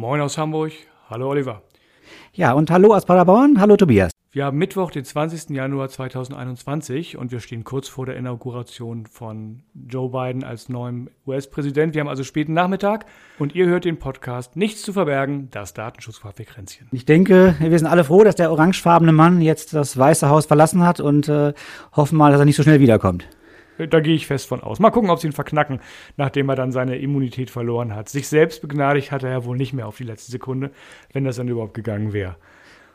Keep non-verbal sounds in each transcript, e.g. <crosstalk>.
Moin aus Hamburg. Hallo Oliver. Ja, und hallo aus Paderborn. Hallo Tobias. Wir haben Mittwoch, den 20. Januar 2021 und wir stehen kurz vor der Inauguration von Joe Biden als neuem US-Präsident. Wir haben also späten Nachmittag und ihr hört den Podcast Nichts zu verbergen, das Datenschutzkaffeekränzchen. Ich denke, wir sind alle froh, dass der orangefarbene Mann jetzt das Weiße Haus verlassen hat und äh, hoffen mal, dass er nicht so schnell wiederkommt. Da gehe ich fest von aus. Mal gucken, ob sie ihn verknacken, nachdem er dann seine Immunität verloren hat. Sich selbst begnadigt hat er ja wohl nicht mehr auf die letzte Sekunde, wenn das dann überhaupt gegangen wäre.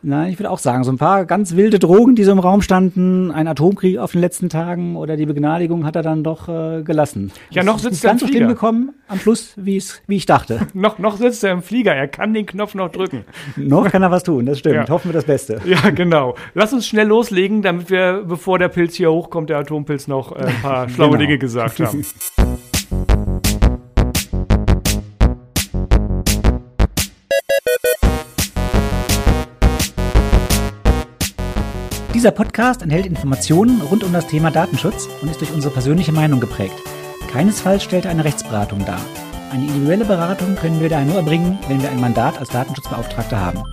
Nein, ich würde auch sagen, so ein paar ganz wilde Drogen, die so im Raum standen, ein Atomkrieg auf den letzten Tagen oder die Begnadigung hat er dann doch äh, gelassen. Ja, noch sitzt er im Flieger. so schlimm gekommen am Schluss, wie ich dachte. <laughs> noch, noch sitzt er im Flieger, er kann den Knopf noch drücken. <laughs> noch kann er was tun, das stimmt. Ja. Hoffen wir das Beste. <laughs> Ja, genau. Lass uns schnell loslegen, damit wir, bevor der Pilz hier hochkommt, der Atompilz noch äh, ein paar schlaue genau. Dinge gesagt haben. Dieser Podcast enthält Informationen rund um das Thema Datenschutz und ist durch unsere persönliche Meinung geprägt. Keinesfalls stellt er eine Rechtsberatung dar. Eine individuelle Beratung können wir daher nur erbringen, wenn wir ein Mandat als Datenschutzbeauftragter haben.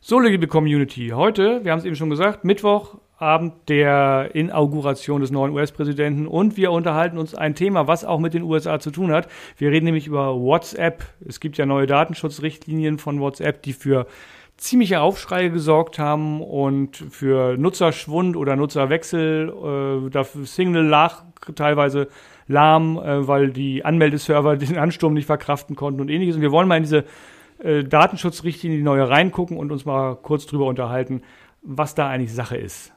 So, liebe Community, heute, wir haben es eben schon gesagt, Mittwoch, Abend der Inauguration des neuen US-Präsidenten und wir unterhalten uns ein Thema, was auch mit den USA zu tun hat. Wir reden nämlich über WhatsApp. Es gibt ja neue Datenschutzrichtlinien von WhatsApp, die für ziemliche Aufschreie gesorgt haben und für Nutzerschwund oder Nutzerwechsel. Äh, dafür Signal lag teilweise lahm, äh, weil die Anmeldeserver <laughs> den Ansturm nicht verkraften konnten und ähnliches. Und wir wollen mal in diese äh, Datenschutzrichtlinie, die neue reingucken und uns mal kurz drüber unterhalten, was da eigentlich Sache ist.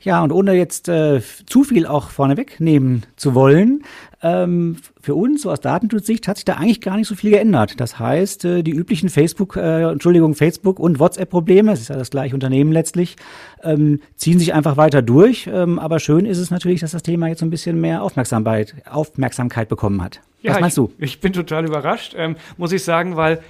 Ja, und ohne jetzt äh, zu viel auch vorneweg nehmen zu wollen, ähm, für uns, so aus Datenschutzsicht, hat sich da eigentlich gar nicht so viel geändert. Das heißt, äh, die üblichen Facebook, äh, Entschuldigung, Facebook und WhatsApp-Probleme, es ist ja das gleiche Unternehmen letztlich, ähm, ziehen sich einfach weiter durch. Ähm, aber schön ist es natürlich, dass das Thema jetzt so ein bisschen mehr Aufmerksamkeit, Aufmerksamkeit bekommen hat. Ja, Was meinst ich, du? Ich bin total überrascht, ähm, muss ich sagen, weil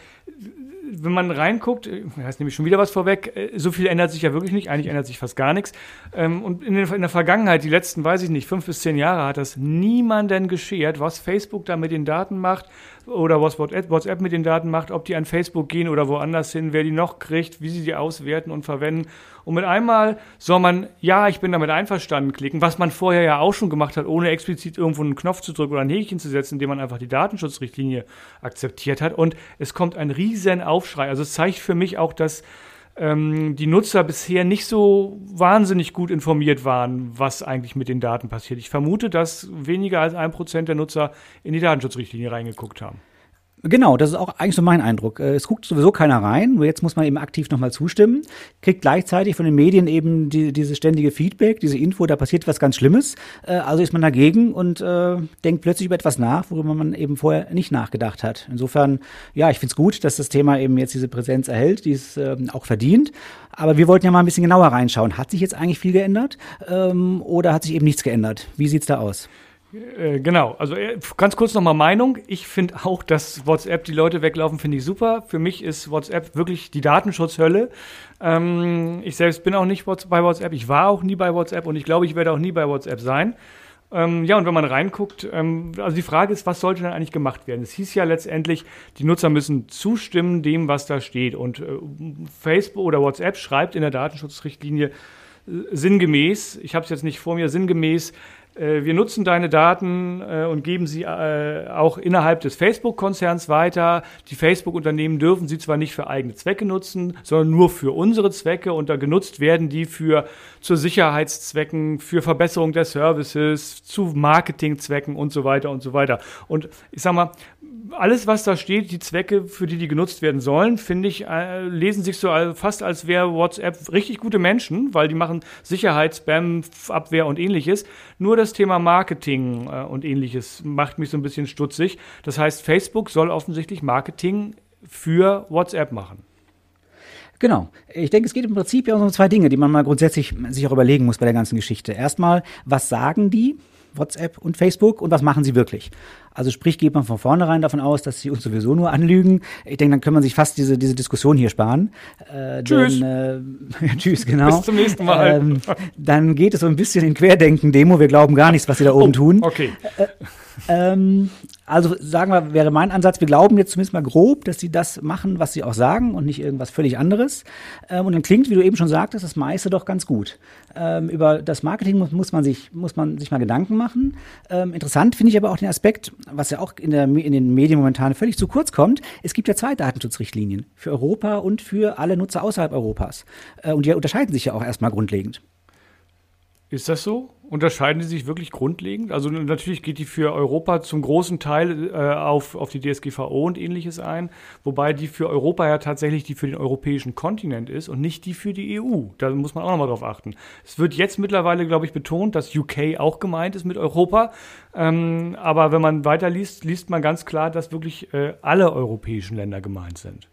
wenn man reinguckt, äh, da ist nämlich schon wieder was vorweg, äh, so viel ändert sich ja wirklich nicht, eigentlich ändert sich fast gar nichts. Ähm, und in der Vergangenheit, die letzten, weiß ich nicht, fünf bis zehn Jahre, hat das niemanden geschert, was Facebook da mit den Daten macht oder was WhatsApp mit den Daten macht, ob die an Facebook gehen oder woanders hin, wer die noch kriegt, wie sie die auswerten und verwenden. Und mit einmal soll man, ja, ich bin damit einverstanden klicken, was man vorher ja auch schon gemacht hat, ohne explizit irgendwo einen Knopf zu drücken oder ein Häkchen zu setzen, indem man einfach die Datenschutzrichtlinie akzeptiert hat. Und es kommt ein riesen Aufschrei. Also es zeigt für mich auch, dass ähm, die Nutzer bisher nicht so wahnsinnig gut informiert waren, was eigentlich mit den Daten passiert. Ich vermute, dass weniger als ein Prozent der Nutzer in die Datenschutzrichtlinie reingeguckt haben. Genau, das ist auch eigentlich so mein Eindruck. Äh, es guckt sowieso keiner rein, nur jetzt muss man eben aktiv nochmal zustimmen, kriegt gleichzeitig von den Medien eben die, dieses ständige Feedback, diese Info, da passiert was ganz Schlimmes. Äh, also ist man dagegen und äh, denkt plötzlich über etwas nach, worüber man eben vorher nicht nachgedacht hat. Insofern, ja, ich finde es gut, dass das Thema eben jetzt diese Präsenz erhält, die es äh, auch verdient. Aber wir wollten ja mal ein bisschen genauer reinschauen. Hat sich jetzt eigentlich viel geändert ähm, oder hat sich eben nichts geändert? Wie sieht's da aus? Äh, genau, also äh, ganz kurz nochmal Meinung. Ich finde auch, dass WhatsApp die Leute weglaufen, finde ich super. Für mich ist WhatsApp wirklich die Datenschutzhölle. Ähm, ich selbst bin auch nicht bei WhatsApp, ich war auch nie bei WhatsApp und ich glaube, ich werde auch nie bei WhatsApp sein. Ähm, ja, und wenn man reinguckt, ähm, also die Frage ist, was sollte dann eigentlich gemacht werden? Es hieß ja letztendlich, die Nutzer müssen zustimmen dem, was da steht. Und äh, Facebook oder WhatsApp schreibt in der Datenschutzrichtlinie äh, sinngemäß, ich habe es jetzt nicht vor mir, sinngemäß, wir nutzen deine Daten äh, und geben sie äh, auch innerhalb des Facebook-Konzerns weiter. Die Facebook-Unternehmen dürfen sie zwar nicht für eigene Zwecke nutzen, sondern nur für unsere Zwecke und da genutzt werden die für zu Sicherheitszwecken, für Verbesserung der Services, zu Marketingzwecken und so weiter und so weiter. Und ich sag mal, alles, was da steht, die Zwecke, für die die genutzt werden sollen, finde ich, äh, lesen sich so fast als wäre WhatsApp richtig gute Menschen, weil die machen Sicherheit, Spam, Abwehr und ähnliches. Nur das Thema Marketing äh, und ähnliches macht mich so ein bisschen stutzig. Das heißt, Facebook soll offensichtlich Marketing für WhatsApp machen. Genau. Ich denke, es geht im Prinzip ja um zwei Dinge, die man mal grundsätzlich sich auch überlegen muss bei der ganzen Geschichte. Erstmal, was sagen die? WhatsApp und Facebook und was machen sie wirklich? Also sprich, geht man von vornherein davon aus, dass sie uns sowieso nur anlügen. Ich denke, dann kann man sich fast diese, diese Diskussion hier sparen. Äh, tschüss. Denn, äh, <laughs> tschüss, genau. Bis zum nächsten Mal. Ähm, dann geht es so ein bisschen in Querdenken-Demo. Wir glauben gar nichts, was sie da oben oh, tun. Okay. Äh, ähm, also sagen wir, wäre mein Ansatz, wir glauben jetzt zumindest mal grob, dass sie das machen, was sie auch sagen und nicht irgendwas völlig anderes. Ähm, und dann klingt, wie du eben schon sagtest, das meiste doch ganz gut. Ähm, über das Marketing muss, muss, man sich, muss man sich mal Gedanken machen. Ähm, interessant finde ich aber auch den Aspekt, was ja auch in, der, in den Medien momentan völlig zu kurz kommt. Es gibt ja zwei Datenschutzrichtlinien für Europa und für alle Nutzer außerhalb Europas. Äh, und die unterscheiden sich ja auch erstmal grundlegend. Ist das so? Unterscheiden die sich wirklich grundlegend? Also natürlich geht die für Europa zum großen Teil äh, auf, auf die DSGVO und ähnliches ein, wobei die für Europa ja tatsächlich die für den europäischen Kontinent ist und nicht die für die EU. Da muss man auch nochmal drauf achten. Es wird jetzt mittlerweile, glaube ich, betont, dass UK auch gemeint ist mit Europa. Ähm, aber wenn man weiterliest, liest man ganz klar, dass wirklich äh, alle europäischen Länder gemeint sind.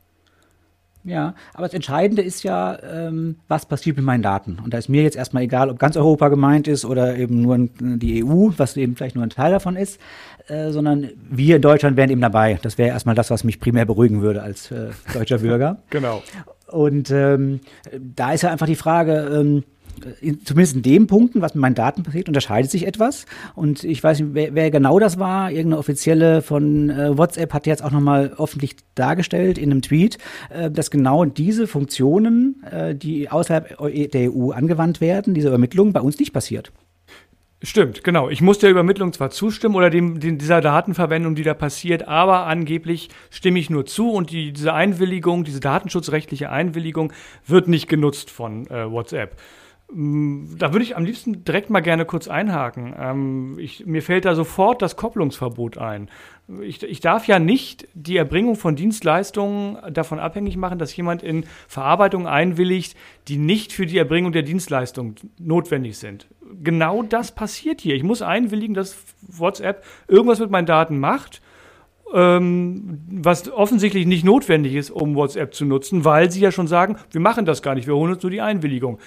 Ja, aber das Entscheidende ist ja, ähm, was passiert mit meinen Daten. Und da ist mir jetzt erstmal egal, ob ganz Europa gemeint ist oder eben nur die EU, was eben vielleicht nur ein Teil davon ist, äh, sondern wir in Deutschland wären eben dabei. Das wäre erstmal das, was mich primär beruhigen würde als äh, deutscher Bürger. <laughs> genau. Und ähm, da ist ja einfach die Frage, ähm, zumindest in den Punkten, was mit meinen Daten passiert, unterscheidet sich etwas. Und ich weiß nicht, wer, wer genau das war. Irgendeine offizielle von äh, WhatsApp hat jetzt auch nochmal öffentlich dargestellt in einem Tweet, äh, dass genau diese Funktionen, äh, die außerhalb der EU angewandt werden, diese Übermittlung bei uns nicht passiert. Stimmt, genau. Ich muss der Übermittlung zwar zustimmen oder dem, dem, dieser Datenverwendung, die da passiert, aber angeblich stimme ich nur zu und die, diese Einwilligung, diese datenschutzrechtliche Einwilligung wird nicht genutzt von äh, WhatsApp. Mm, da würde ich am liebsten direkt mal gerne kurz einhaken. Ähm, ich, mir fällt da sofort das Kopplungsverbot ein. Ich, ich, darf ja nicht die Erbringung von Dienstleistungen davon abhängig machen, dass jemand in Verarbeitung einwilligt, die nicht für die Erbringung der Dienstleistung notwendig sind. Genau das passiert hier. Ich muss einwilligen, dass WhatsApp irgendwas mit meinen Daten macht was offensichtlich nicht notwendig ist, um WhatsApp zu nutzen, weil sie ja schon sagen, wir machen das gar nicht, wir holen uns nur die Einwilligung.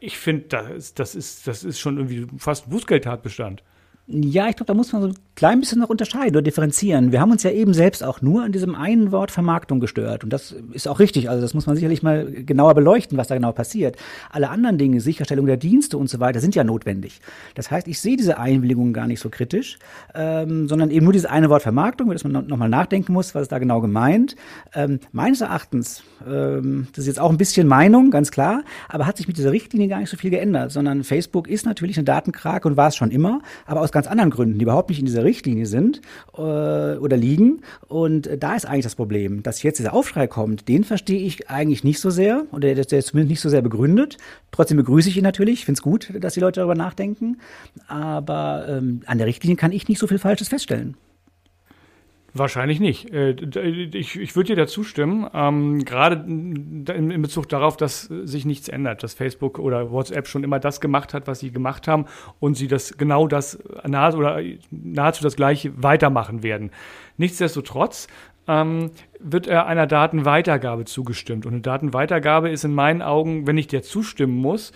Ich finde, das, das, ist, das ist schon irgendwie fast Bußgeldtatbestand. Ja, ich glaube, da muss man so ein klein bisschen noch unterscheiden oder differenzieren. Wir haben uns ja eben selbst auch nur an diesem einen Wort Vermarktung gestört. Und das ist auch richtig. Also das muss man sicherlich mal genauer beleuchten, was da genau passiert. Alle anderen Dinge, Sicherstellung der Dienste und so weiter, sind ja notwendig. Das heißt, ich sehe diese Einwilligungen gar nicht so kritisch, ähm, sondern eben nur dieses eine Wort Vermarktung, über das man nochmal nachdenken muss, was ist da genau gemeint. Ähm, meines Erachtens, ähm, das ist jetzt auch ein bisschen Meinung, ganz klar, aber hat sich mit dieser Richtlinie gar nicht so viel geändert, sondern Facebook ist natürlich eine Datenkrake und war es schon immer, aber aus ganz anderen Gründen, die überhaupt nicht in dieser Richtlinie sind äh, oder liegen. Und äh, da ist eigentlich das Problem, dass jetzt dieser Aufschrei kommt, den verstehe ich eigentlich nicht so sehr oder der, ist zumindest nicht so sehr begründet. Trotzdem begrüße ich ihn natürlich. Ich finde es gut, dass die Leute darüber nachdenken. Aber ähm, an der Richtlinie kann ich nicht so viel Falsches feststellen. Wahrscheinlich nicht. Äh, ich, ich würde dir dazu stimmen, ähm, gerade in Bezug darauf, dass sich nichts ändert, dass Facebook oder WhatsApp schon immer das gemacht hat, was sie gemacht haben und sie das genau das nahe, oder nahezu das gleiche weitermachen werden. Nichtsdestotrotz ähm, wird er einer Datenweitergabe zugestimmt. Und eine Datenweitergabe ist in meinen Augen, wenn ich dir zustimmen muss,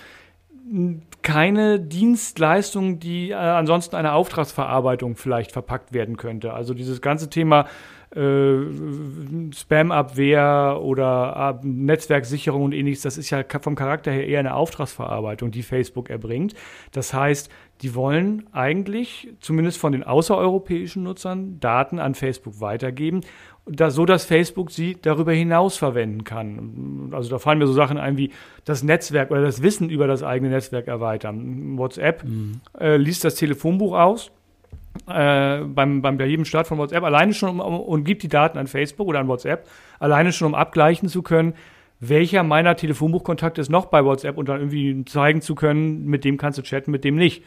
keine Dienstleistung, die äh, ansonsten einer Auftragsverarbeitung vielleicht verpackt werden könnte. Also dieses ganze Thema äh, Spam-Abwehr oder äh, Netzwerksicherung und ähnliches, das ist ja vom Charakter her eher eine Auftragsverarbeitung, die Facebook erbringt. Das heißt, die wollen eigentlich, zumindest von den außereuropäischen Nutzern, Daten an Facebook weitergeben da, so dass Facebook sie darüber hinaus verwenden kann. Also da fallen mir so Sachen ein wie das Netzwerk oder das Wissen über das eigene Netzwerk erweitern. WhatsApp mhm. äh, liest das Telefonbuch aus. Äh, beim, beim bei jedem Start von WhatsApp alleine schon um, um, und gibt die Daten an Facebook oder an WhatsApp alleine schon um abgleichen zu können, welcher meiner Telefonbuchkontakte ist noch bei WhatsApp und dann irgendwie zeigen zu können, mit dem kannst du chatten, mit dem nicht.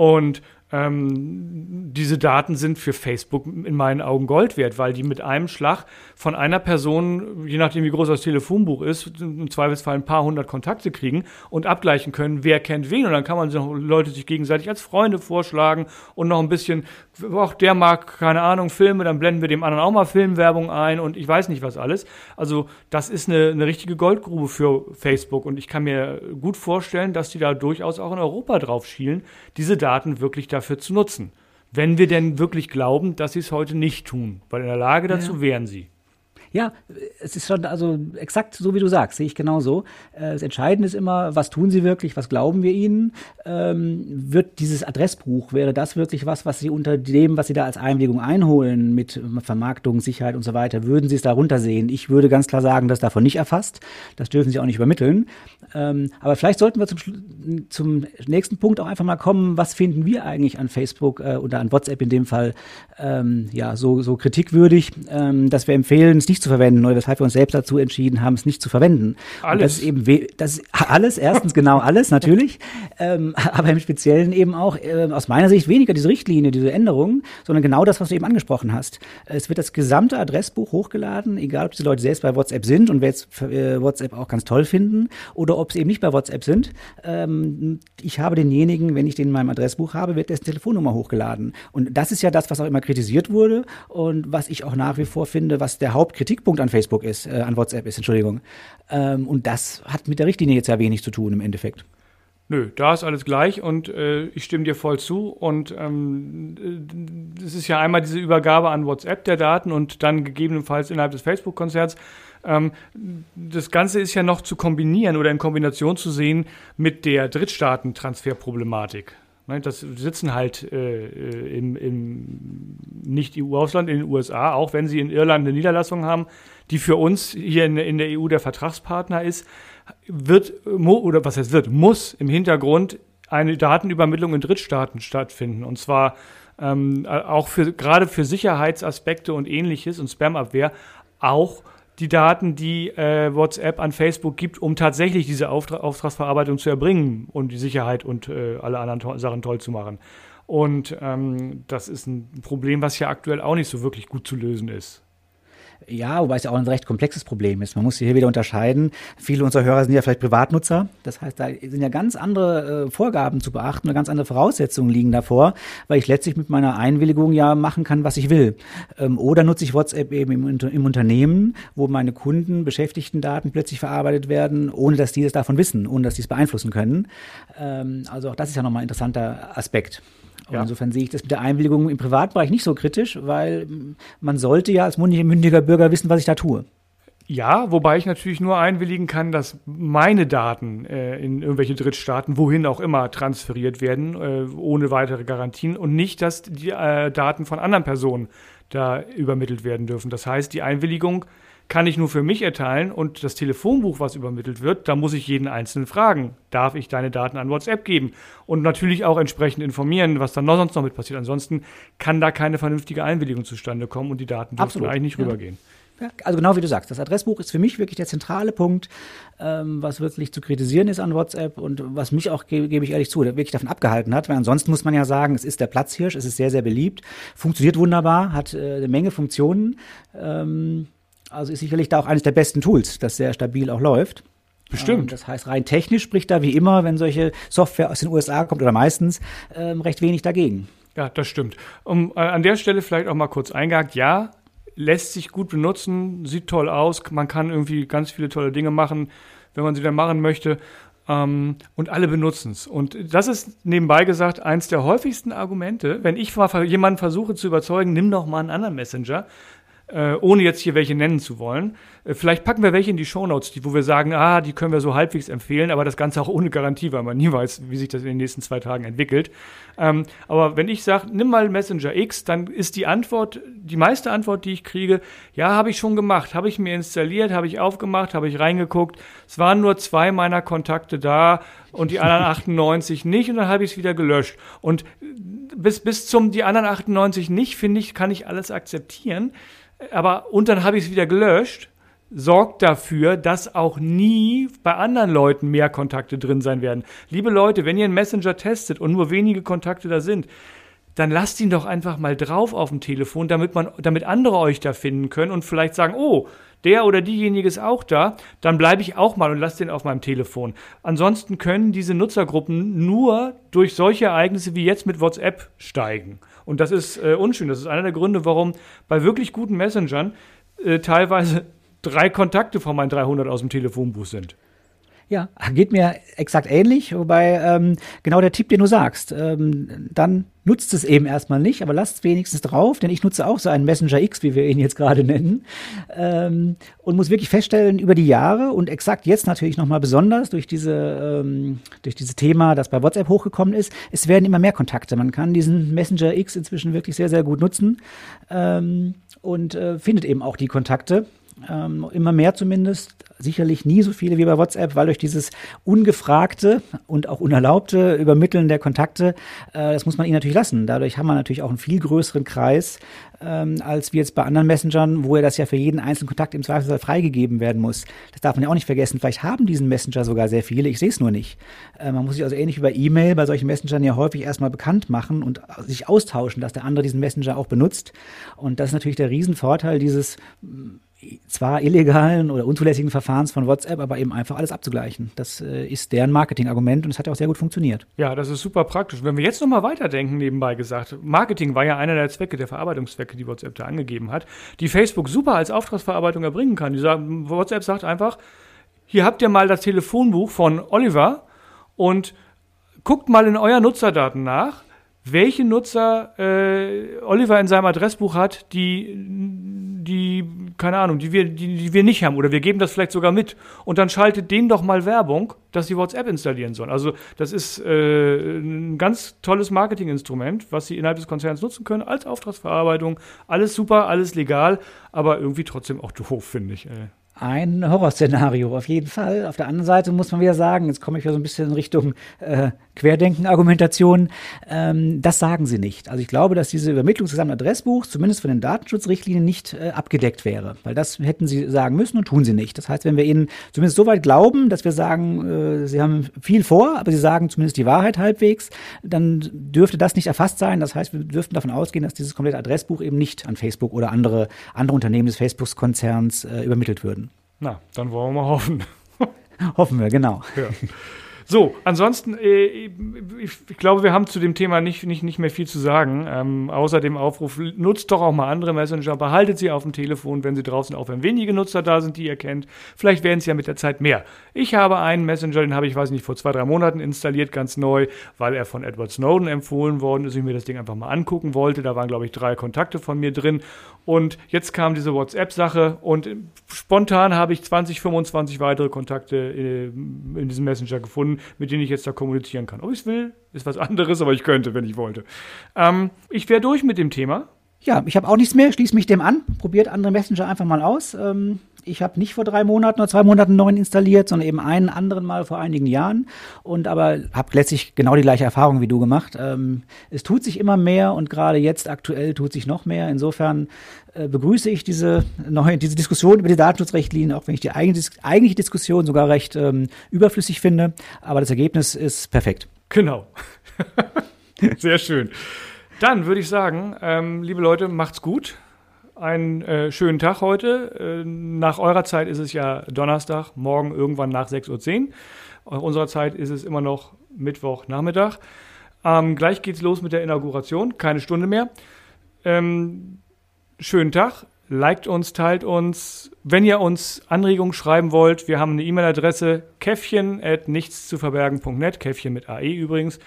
Und ähm, diese Daten sind für Facebook in meinen Augen Gold wert, weil die mit einem Schlag von einer Person, je nachdem wie groß das Telefonbuch ist, im Zweifelsfall ein paar hundert Kontakte kriegen und abgleichen können, wer kennt wen. Und dann kann man Leute sich gegenseitig als Freunde vorschlagen und noch ein bisschen, auch der mag, keine Ahnung, Filme, dann blenden wir dem anderen auch mal Filmwerbung ein und ich weiß nicht was alles. Also das ist eine, eine richtige Goldgrube für Facebook und ich kann mir gut vorstellen, dass die da durchaus auch in Europa drauf schielen, diese Daten wirklich da dafür zu nutzen. Wenn wir denn wirklich glauben, dass sie es heute nicht tun, weil in der Lage dazu ja. wären sie. Ja, es ist schon, also exakt so wie du sagst, sehe ich genauso. Äh, das Entscheidende ist immer, was tun sie wirklich, was glauben wir ihnen? Ähm, wird dieses Adressbuch, wäre das wirklich was, was sie unter dem, was sie da als Einwilligung einholen, mit Vermarktung, Sicherheit und so weiter, würden sie es darunter sehen? Ich würde ganz klar sagen, das davon nicht erfasst. Das dürfen sie auch nicht übermitteln. Ähm, aber vielleicht sollten wir zum, zum nächsten Punkt auch einfach mal kommen, was finden wir eigentlich an Facebook äh, oder an WhatsApp in dem Fall ähm, ja so, so kritikwürdig, ähm, dass wir empfehlen, es nicht nicht zu verwenden oder weshalb wir uns selbst dazu entschieden haben, es nicht zu verwenden. Alles. Und das ist eben das ist alles, erstens genau alles <laughs> natürlich, ähm, aber im Speziellen eben auch äh, aus meiner Sicht weniger diese Richtlinie, diese Änderung, sondern genau das, was du eben angesprochen hast. Es wird das gesamte Adressbuch hochgeladen, egal ob die Leute selbst bei WhatsApp sind und wir jetzt äh, WhatsApp auch ganz toll finden oder ob sie eben nicht bei WhatsApp sind. Ähm, ich habe denjenigen, wenn ich den in meinem Adressbuch habe, wird dessen Telefonnummer hochgeladen. Und das ist ja das, was auch immer kritisiert wurde und was ich auch nach wie vor finde, was der Hauptkritik Kritikpunkt an Facebook ist, äh, an WhatsApp ist, Entschuldigung. Ähm, und das hat mit der Richtlinie jetzt ja wenig zu tun im Endeffekt. Nö, da ist alles gleich und äh, ich stimme dir voll zu. Und ähm, es ist ja einmal diese Übergabe an WhatsApp der Daten und dann gegebenenfalls innerhalb des Facebook-Konzerts. Ähm, das Ganze ist ja noch zu kombinieren oder in Kombination zu sehen mit der Drittstaatentransferproblematik. Ne, das sitzen halt äh, äh im, im Nicht-EU-Ausland, in den USA, auch wenn sie in Irland eine Niederlassung haben, die für uns hier in, in der EU der Vertragspartner ist, wird, oder was heißt wird, muss im Hintergrund eine Datenübermittlung in Drittstaaten stattfinden. Und zwar ähm, auch für, gerade für Sicherheitsaspekte und ähnliches und Spam-Abwehr auch die Daten, die äh, WhatsApp an Facebook gibt, um tatsächlich diese Auftra Auftragsverarbeitung zu erbringen und die Sicherheit und äh, alle anderen to Sachen toll zu machen. Und ähm, das ist ein Problem, was ja aktuell auch nicht so wirklich gut zu lösen ist. Ja, wobei es ja auch ein recht komplexes Problem ist. Man muss hier wieder unterscheiden. Viele unserer Hörer sind ja vielleicht Privatnutzer. Das heißt, da sind ja ganz andere äh, Vorgaben zu beachten und ganz andere Voraussetzungen liegen davor, weil ich letztlich mit meiner Einwilligung ja machen kann, was ich will. Ähm, oder nutze ich WhatsApp eben im, im Unternehmen, wo meine Kunden, Beschäftigten-Daten plötzlich verarbeitet werden, ohne dass die es davon wissen, ohne dass die es beeinflussen können. Ähm, also auch das ist ja nochmal ein interessanter Aspekt. Ja. Insofern sehe ich das mit der Einwilligung im Privatbereich nicht so kritisch, weil man sollte ja als mündiger Bürger wissen, was ich da tue. Ja, wobei ich natürlich nur einwilligen kann, dass meine Daten äh, in irgendwelche Drittstaaten, wohin auch immer, transferiert werden, äh, ohne weitere Garantien und nicht, dass die äh, Daten von anderen Personen da übermittelt werden dürfen. Das heißt, die Einwilligung kann ich nur für mich erteilen und das Telefonbuch, was übermittelt wird, da muss ich jeden Einzelnen fragen. Darf ich deine Daten an WhatsApp geben? Und natürlich auch entsprechend informieren, was dann noch sonst noch mit passiert. Ansonsten kann da keine vernünftige Einwilligung zustande kommen und die Daten dürfen eigentlich nicht ja. rübergehen. Ja, also genau wie du sagst, das Adressbuch ist für mich wirklich der zentrale Punkt, ähm, was wirklich zu kritisieren ist an WhatsApp und was mich auch, gebe geb ich ehrlich zu, wirklich davon abgehalten hat, weil ansonsten muss man ja sagen, es ist der Platzhirsch, es ist sehr, sehr beliebt, funktioniert wunderbar, hat äh, eine Menge Funktionen. Ähm, also ist sicherlich da auch eines der besten Tools, das sehr stabil auch läuft. Bestimmt. Ähm, das heißt, rein technisch spricht da wie immer, wenn solche Software aus den USA kommt oder meistens, ähm, recht wenig dagegen. Ja, das stimmt. Um, äh, an der Stelle vielleicht auch mal kurz eingehakt. Ja, lässt sich gut benutzen, sieht toll aus, man kann irgendwie ganz viele tolle Dinge machen, wenn man sie dann machen möchte. Ähm, und alle benutzen es. Und das ist nebenbei gesagt eins der häufigsten Argumente. Wenn ich mal jemanden versuche zu überzeugen, nimm doch mal einen anderen Messenger, äh, ohne jetzt hier welche nennen zu wollen. Äh, vielleicht packen wir welche in die Shownotes, die, wo wir sagen, ah, die können wir so halbwegs empfehlen, aber das Ganze auch ohne Garantie, weil man nie weiß, wie sich das in den nächsten zwei Tagen entwickelt. Ähm, aber wenn ich sage, nimm mal Messenger X, dann ist die Antwort, die meiste Antwort, die ich kriege, ja, habe ich schon gemacht, habe ich mir installiert, habe ich aufgemacht, habe ich reingeguckt. Es waren nur zwei meiner Kontakte da und die anderen <laughs> 98 nicht und dann habe ich es wieder gelöscht. Und bis, bis zum die anderen 98 nicht, finde ich, kann ich alles akzeptieren aber und dann habe ich es wieder gelöscht, sorgt dafür, dass auch nie bei anderen Leuten mehr Kontakte drin sein werden. Liebe Leute, wenn ihr einen Messenger testet und nur wenige Kontakte da sind, dann lasst ihn doch einfach mal drauf auf dem Telefon, damit man, damit andere euch da finden können und vielleicht sagen, oh, der oder diejenige ist auch da, dann bleibe ich auch mal und lasse den auf meinem Telefon. Ansonsten können diese Nutzergruppen nur durch solche Ereignisse wie jetzt mit WhatsApp steigen. Und das ist äh, unschön. Das ist einer der Gründe, warum bei wirklich guten Messengern äh, teilweise drei Kontakte von meinen 300 aus dem Telefonbuch sind. Ja, geht mir exakt ähnlich, wobei ähm, genau der Tipp, den du sagst, ähm, dann nutzt es eben erstmal nicht, aber lasst es wenigstens drauf, denn ich nutze auch so einen Messenger X, wie wir ihn jetzt gerade nennen, ähm, und muss wirklich feststellen, über die Jahre und exakt jetzt natürlich nochmal besonders durch diese, ähm, durch dieses Thema, das bei WhatsApp hochgekommen ist, es werden immer mehr Kontakte. Man kann diesen Messenger X inzwischen wirklich sehr, sehr gut nutzen ähm, und äh, findet eben auch die Kontakte ähm, immer mehr zumindest, sicherlich nie so viele wie bei WhatsApp, weil durch dieses ungefragte und auch unerlaubte Übermitteln der Kontakte, äh, das muss man ihnen natürlich lassen. Dadurch haben wir natürlich auch einen viel größeren Kreis, ähm, als wie jetzt bei anderen Messengern, wo ja das ja für jeden einzelnen Kontakt im Zweifelsfall freigegeben werden muss. Das darf man ja auch nicht vergessen. Vielleicht haben diesen Messenger sogar sehr viele, ich sehe es nur nicht. Äh, man muss sich also ähnlich wie bei E-Mail bei solchen Messengern ja häufig erstmal bekannt machen und sich austauschen, dass der andere diesen Messenger auch benutzt. Und das ist natürlich der Riesenvorteil dieses zwar illegalen oder unzulässigen Verfahrens von WhatsApp, aber eben einfach alles abzugleichen. Das äh, ist deren Marketingargument und es hat ja auch sehr gut funktioniert. Ja, das ist super praktisch. Wenn wir jetzt nochmal weiterdenken, nebenbei gesagt, Marketing war ja einer der Zwecke, der Verarbeitungszwecke, die WhatsApp da angegeben hat, die Facebook super als Auftragsverarbeitung erbringen kann. Die sagen, WhatsApp sagt einfach, hier habt ihr mal das Telefonbuch von Oliver und guckt mal in euer Nutzerdaten nach welche Nutzer äh, Oliver in seinem Adressbuch hat, die, die, keine Ahnung, die wir, die, die wir nicht haben oder wir geben das vielleicht sogar mit und dann schaltet denen doch mal Werbung, dass sie WhatsApp installieren sollen. Also das ist äh, ein ganz tolles Marketinginstrument, was sie innerhalb des Konzerns nutzen können als Auftragsverarbeitung. Alles super, alles legal, aber irgendwie trotzdem auch doof, finde ich. Äh ein Horrorszenario, auf jeden Fall. Auf der anderen Seite muss man wieder sagen, jetzt komme ich ja so ein bisschen in Richtung äh, Querdenken-Argumentation, ähm, das sagen sie nicht. Also ich glaube, dass diese Übermittlung des Adressbuchs zumindest von den Datenschutzrichtlinien nicht äh, abgedeckt wäre, weil das hätten sie sagen müssen und tun sie nicht. Das heißt, wenn wir ihnen zumindest so weit glauben, dass wir sagen, äh, sie haben viel vor, aber sie sagen zumindest die Wahrheit halbwegs, dann dürfte das nicht erfasst sein. Das heißt, wir dürften davon ausgehen, dass dieses komplette Adressbuch eben nicht an Facebook oder andere, andere Unternehmen des Facebook-Konzerns äh, übermittelt würden. Na, dann wollen wir mal hoffen. <laughs> Hoffen wir, genau. Ja. So, ansonsten, äh, ich, glaube, wir haben zu dem Thema nicht, nicht, nicht mehr viel zu sagen. Ähm, außer dem Aufruf, nutzt doch auch mal andere Messenger, behaltet sie auf dem Telefon, wenn sie draußen, auch wenn wenige Nutzer da sind, die ihr kennt. Vielleicht werden es ja mit der Zeit mehr. Ich habe einen Messenger, den habe ich, weiß nicht, vor zwei, drei Monaten installiert, ganz neu, weil er von Edward Snowden empfohlen worden ist. Ich mir das Ding einfach mal angucken wollte. Da waren, glaube ich, drei Kontakte von mir drin. Und jetzt kam diese WhatsApp-Sache und spontan habe ich 20, 25 weitere Kontakte in, in diesem Messenger gefunden mit denen ich jetzt da kommunizieren kann. Ob ich es will, ist was anderes, aber ich könnte, wenn ich wollte. Ähm, ich wäre durch mit dem Thema. Ja, ich habe auch nichts mehr, schließe mich dem an, probiert andere Messenger einfach mal aus. Ähm, ich habe nicht vor drei Monaten oder zwei Monaten einen neuen installiert, sondern eben einen anderen mal vor einigen Jahren und aber habe letztlich genau die gleiche Erfahrung wie du gemacht. Ähm, es tut sich immer mehr und gerade jetzt aktuell tut sich noch mehr. Insofern äh, begrüße ich diese neue, diese Diskussion über die Datenschutzrichtlinien, auch wenn ich die eigentliche, eigentliche Diskussion sogar recht ähm, überflüssig finde. Aber das Ergebnis ist perfekt. Genau. <laughs> Sehr schön. Dann würde ich sagen, ähm, liebe Leute, macht's gut. Einen äh, schönen Tag heute. Äh, nach eurer Zeit ist es ja Donnerstag, morgen irgendwann nach 6.10 Uhr. Nach unserer Zeit ist es immer noch Mittwochnachmittag. Ähm, gleich geht's los mit der Inauguration, keine Stunde mehr. Ähm, schönen Tag, liked uns, teilt uns. Wenn ihr uns Anregungen schreiben wollt, wir haben eine E-Mail-Adresse käffchen at nichtszuverbergen.net, Käffchen mit AE übrigens.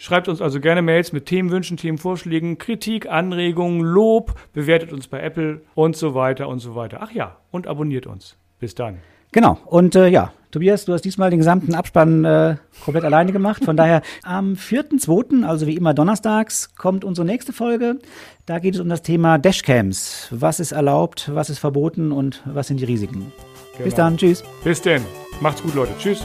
Schreibt uns also gerne Mails mit Themenwünschen, Themenvorschlägen, Kritik, Anregungen, Lob, bewertet uns bei Apple und so weiter und so weiter. Ach ja, und abonniert uns. Bis dann. Genau. Und äh, ja, Tobias, du hast diesmal den gesamten Abspann äh, komplett alleine gemacht. Von daher am 4.2., also wie immer donnerstags, kommt unsere nächste Folge. Da geht es um das Thema Dashcams. Was ist erlaubt, was ist verboten und was sind die Risiken? Genau. Bis dann, tschüss. Bis denn. Macht's gut, Leute. Tschüss.